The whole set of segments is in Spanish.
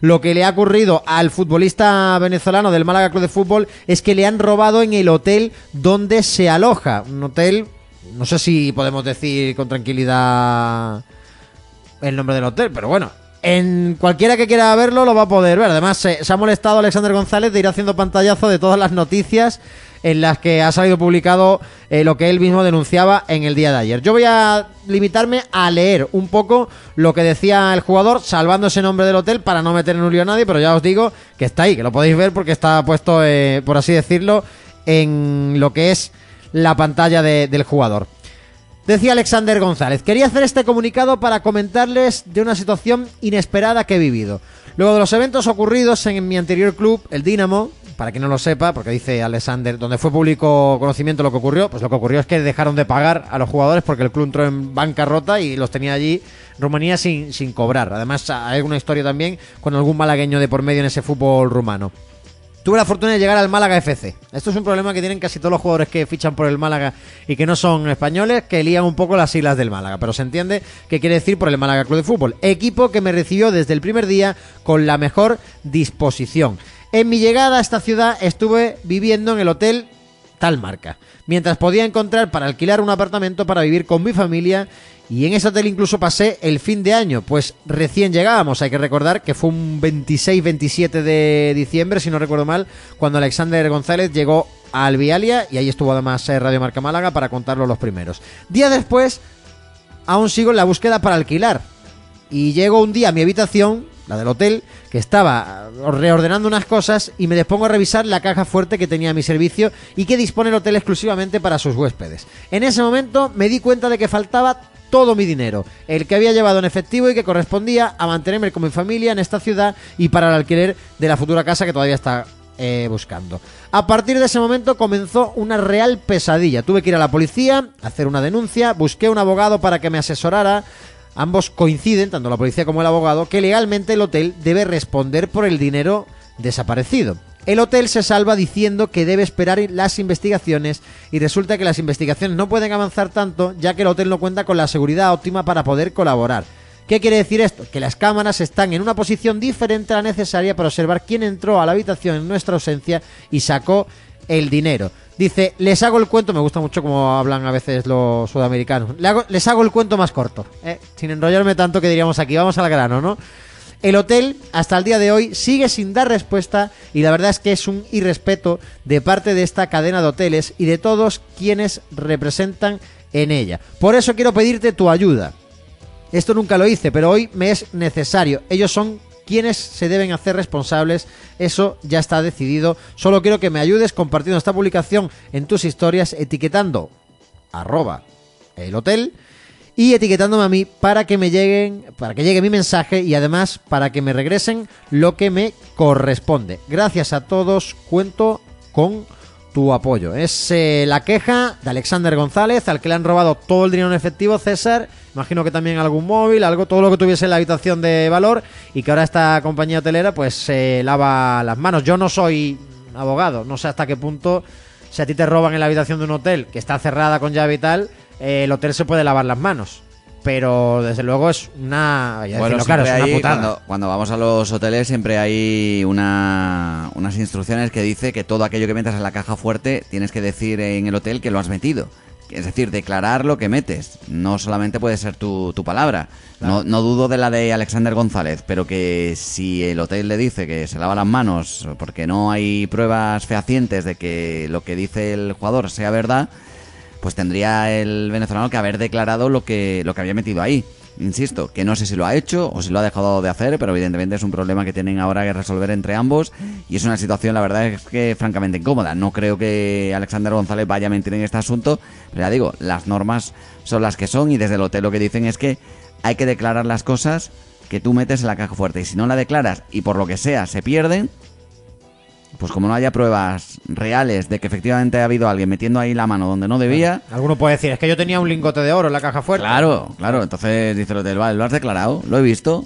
Lo que le ha ocurrido al futbolista venezolano del Málaga Club de Fútbol es que le han robado en el hotel donde se aloja. Un hotel, no sé si podemos decir con tranquilidad el nombre del hotel, pero bueno, en cualquiera que quiera verlo lo va a poder ver. Además, se, se ha molestado Alexander González de ir haciendo pantallazo de todas las noticias en las que ha salido publicado eh, lo que él mismo denunciaba en el día de ayer. Yo voy a limitarme a leer un poco lo que decía el jugador, salvando ese nombre del hotel para no meter en un lío a nadie, pero ya os digo que está ahí, que lo podéis ver porque está puesto, eh, por así decirlo, en lo que es la pantalla de- del jugador. Decía Alexander González, quería hacer este comunicado para comentarles de una situación inesperada que he vivido. Luego de los eventos ocurridos en mi anterior club, el Dinamo, para quien no lo sepa, porque dice Alexander, donde fue público conocimiento lo que ocurrió, pues lo que ocurrió es que dejaron de pagar a los jugadores porque el club entró en bancarrota y los tenía allí Rumanía sin, sin cobrar. Además, hay alguna historia también con algún malagueño de por medio en ese fútbol rumano. Tuve la fortuna de llegar al Málaga FC. Esto es un problema que tienen casi todos los jugadores que fichan por el Málaga y que no son españoles, que lían un poco las siglas del Málaga. Pero se entiende qué quiere decir por el Málaga Club de Fútbol. Equipo que me recibió desde el primer día con la mejor disposición. En mi llegada a esta ciudad estuve viviendo en el hotel tal marca, mientras podía encontrar para alquilar un apartamento para vivir con mi familia y en ese hotel incluso pasé el fin de año, pues recién llegábamos, hay que recordar que fue un 26-27 de diciembre, si no recuerdo mal, cuando Alexander González llegó a Albialia y ahí estuvo además eh, Radio Marca Málaga para contarlo los primeros. Día después, aún sigo en la búsqueda para alquilar y llego un día a mi habitación, la del hotel, que estaba eh, reordenando unas cosas y me dispongo a revisar la caja fuerte que tenía a mi servicio y que dispone el hotel exclusivamente para sus huéspedes. En ese momento me di cuenta de que faltaba todo mi dinero, el que había llevado en efectivo y que correspondía a mantenerme con mi familia en esta ciudad y para el alquiler de la futura casa que todavía está eh, buscando. A partir de ese momento comenzó una real pesadilla. Tuve que ir a la policía, hacer una denuncia, busqué un abogado para que me asesorara. Ambos coinciden, tanto la policía como el abogado, que legalmente el hotel debe responder por el dinero desaparecido. El hotel se salva diciendo que debe esperar las investigaciones y resulta que las investigaciones no pueden avanzar tanto ya que el hotel no cuenta con la seguridad óptima para poder colaborar. ¿Qué quiere decir esto? Que las cámaras están en una posición diferente a la necesaria para observar quién entró a la habitación en nuestra ausencia y sacó el dinero. Dice, les hago el cuento, me gusta mucho como hablan a veces los sudamericanos, les hago el cuento más corto, ¿eh? sin enrollarme tanto que diríamos aquí, vamos al grano, ¿no? El hotel, hasta el día de hoy, sigue sin dar respuesta y la verdad es que es un irrespeto de parte de esta cadena de hoteles y de todos quienes representan en ella. Por eso quiero pedirte tu ayuda. Esto nunca lo hice, pero hoy me es necesario. Ellos son quienes se deben hacer responsables. Eso ya está decidido. Solo quiero que me ayudes compartiendo esta publicación en tus historias, etiquetando arroba el hotel y etiquetándome a mí para que me lleguen, para que llegue mi mensaje y además para que me regresen lo que me corresponde. Gracias a todos, cuento con tu apoyo. Es eh, la queja de Alexander González, al que le han robado todo el dinero en efectivo, César. Imagino que también algún móvil, algo, todo lo que tuviese en la habitación de valor y que ahora esta compañía hotelera pues se lava las manos. Yo no soy abogado, no sé hasta qué punto si a ti te roban en la habitación de un hotel que está cerrada con llave y tal, eh, el hotel se puede lavar las manos. Pero desde luego es una. Bueno, decirlo claro, es una hay- putada. cuando, cuando vamos a los hoteles siempre hay una, unas instrucciones que dice que todo aquello que metas en la caja fuerte tienes que decir en el hotel que lo has metido. Es decir, declarar lo que metes. No solamente puede ser tu, tu palabra. No, no dudo de la de Alexander González, pero que si el hotel le dice que se lava las manos porque no hay pruebas fehacientes de que lo que dice el jugador sea verdad, pues tendría el venezolano que haber declarado lo que, lo que había metido ahí. Insisto, que no sé si lo ha hecho o si lo ha dejado de hacer, pero evidentemente es un problema que tienen ahora que resolver entre ambos y es una situación, la verdad es que francamente incómoda. No creo que Alexander González vaya a mentir en este asunto, pero ya digo, las normas son las que son y desde el hotel lo que dicen es que hay que declarar las cosas que tú metes en la caja fuerte y si no la declaras y por lo que sea se pierden, pues como no haya pruebas reales de que efectivamente ha habido alguien metiendo ahí la mano donde no debía, Alguno puede decir, es que yo tenía un lingote de oro en la caja fuerte. Claro, claro. Entonces dice el hotel, vale, ¿lo has declarado? ¿Lo he visto?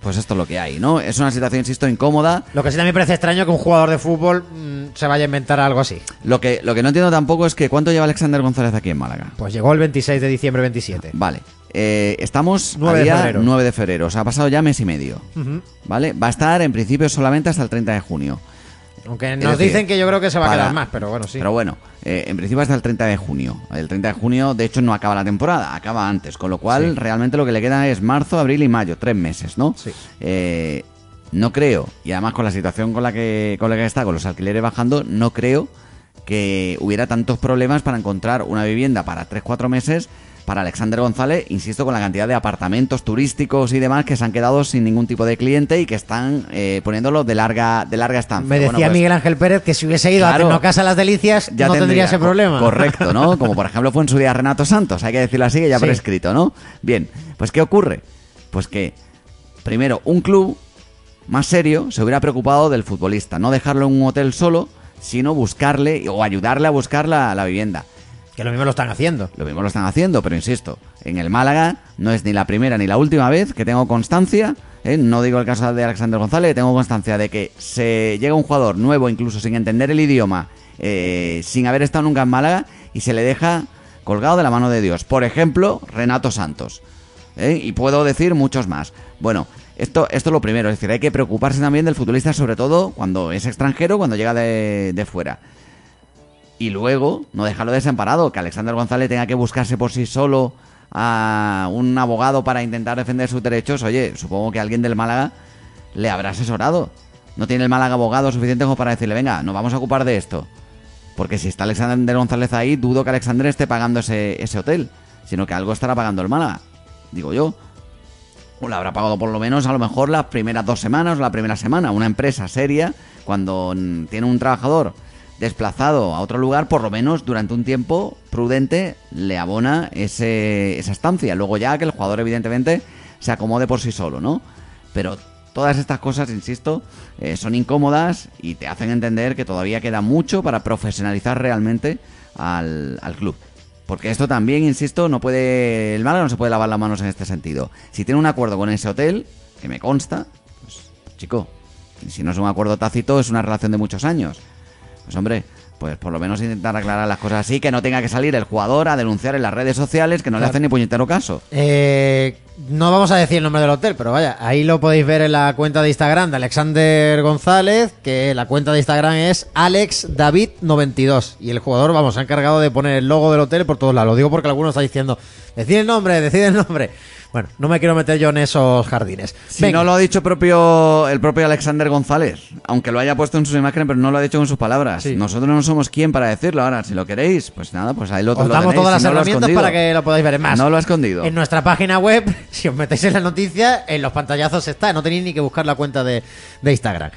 pues esto es lo que hay, ¿no? Es una situación, insisto, incómoda. Lo que sí también parece extraño que un jugador de fútbol mm, se vaya a inventar algo así. Lo que, lo que no entiendo tampoco es que ¿cuánto lleva Alexander González aquí en Málaga? Pues llegó el 26 de diciembre 27. Vale. Eh, estamos 9 a de día febrero. 9 de febrero, o sea, ha pasado ya mes y medio. ¿Vale? Va a estar en principio solamente hasta el 30 de junio. Aunque nos decir, dicen que yo creo que se va a para- quedar más, pero bueno, sí. Pero bueno, eh, en principio hasta el 30 de junio. El 30 de junio, de hecho, no acaba la temporada, acaba antes. Con lo cual, Sí. realmente lo que le queda es marzo, abril y mayo, tres meses, ¿no? Sí. Eh, no creo, y además con la situación con la que, con la que está, con los alquileres bajando, no creo que hubiera tantos problemas para encontrar una vivienda para 3-4 meses para Alexander González, insisto, con la cantidad de apartamentos turísticos y demás que se han quedado sin ningún tipo de cliente y que están eh, poniéndolo de larga, de larga estancia. Me decía Bueno, pues, Miguel Ángel Pérez que si hubiese ido Claro. a Casa Las Delicias ya no tendría ese problema. Correcto, ¿no? Como por ejemplo fue en su día Renato Santos, hay que decirlo así, que ya Sí. por escrito, ¿no? Bien, pues ¿qué ocurre? Pues que, primero, un club más serio se hubiera preocupado del futbolista, no dejarlo en un hotel solo, sino buscarle o ayudarle a buscar la, la vivienda. Que lo mismo lo están haciendo. Lo mismo lo están haciendo, pero insisto, en el Málaga no es ni la primera ni la última vez que tengo constancia, ¿eh? no digo el caso de Alexander González, tengo constancia de que se llega un jugador nuevo, incluso sin entender el idioma, eh, sin haber estado nunca en Málaga, y se le deja colgado de la mano de Dios. Por ejemplo, Renato Santos. ¿eh? Y puedo decir muchos más. Bueno, esto, esto es lo primero, es decir, hay que preocuparse también del futbolista, sobre todo cuando es extranjero, cuando llega de, de fuera. Y luego, no dejarlo desamparado, que Alexander González tenga que buscarse por sí solo a un abogado para intentar defender sus derechos. Oye, supongo que alguien del Málaga le habrá asesorado. No tiene el Málaga abogado suficiente como para decirle, venga, nos vamos a ocupar de esto. Porque si está Alexander González ahí, dudo que Alexander esté pagando ese, ese hotel, sino que algo estará pagando el Málaga, digo yo. O le habrá pagado por lo menos a lo mejor las primeras dos semanas o la primera semana. Una empresa seria, cuando tiene un trabajador desplazado a otro lugar, por lo menos durante un tiempo prudente le abona ese, esa estancia. Luego ya que el jugador evidentemente se acomode por sí solo, ¿no? Pero todas estas cosas, insisto, eh, son incómodas y te hacen entender que todavía queda mucho para profesionalizar realmente al, al club. Porque esto también, insisto, no puede. El Málaga no se puede lavar las manos en este sentido. Si tiene un acuerdo con ese hotel, que me consta, pues, chico, si no es un acuerdo tácito, es una relación de muchos años. Pues hombre, pues por lo menos intentar aclarar las cosas así, que no tenga que salir el jugador a denunciar en las redes sociales que no le hacen ni puñetero caso. Eh, no vamos a decir el nombre del hotel, pero vaya, ahí lo podéis ver en la cuenta de Instagram de Alexander González, que la cuenta de Instagram es AlexDavid92. Y el jugador, vamos, se ha encargado de poner el logo del hotel por todos lados. Lo digo porque alguno está diciendo, decid el nombre, decid el nombre. Bueno, no me quiero meter yo en esos jardines. Si Venga. no lo ha dicho propio, el propio Alexander González, aunque lo haya puesto en sus imágenes, pero no lo ha dicho con sus palabras. Sí. Nosotros no somos quien para decirlo. Ahora, si lo queréis, pues nada, pues ahí lo, Os lo damos tenéis. todas las Si no herramientas para que lo podáis ver. Es más, No lo ha escondido. En nuestra página web, si os metéis en la noticia, en los pantallazos está. No tenéis ni que buscar la cuenta de, de Instagram.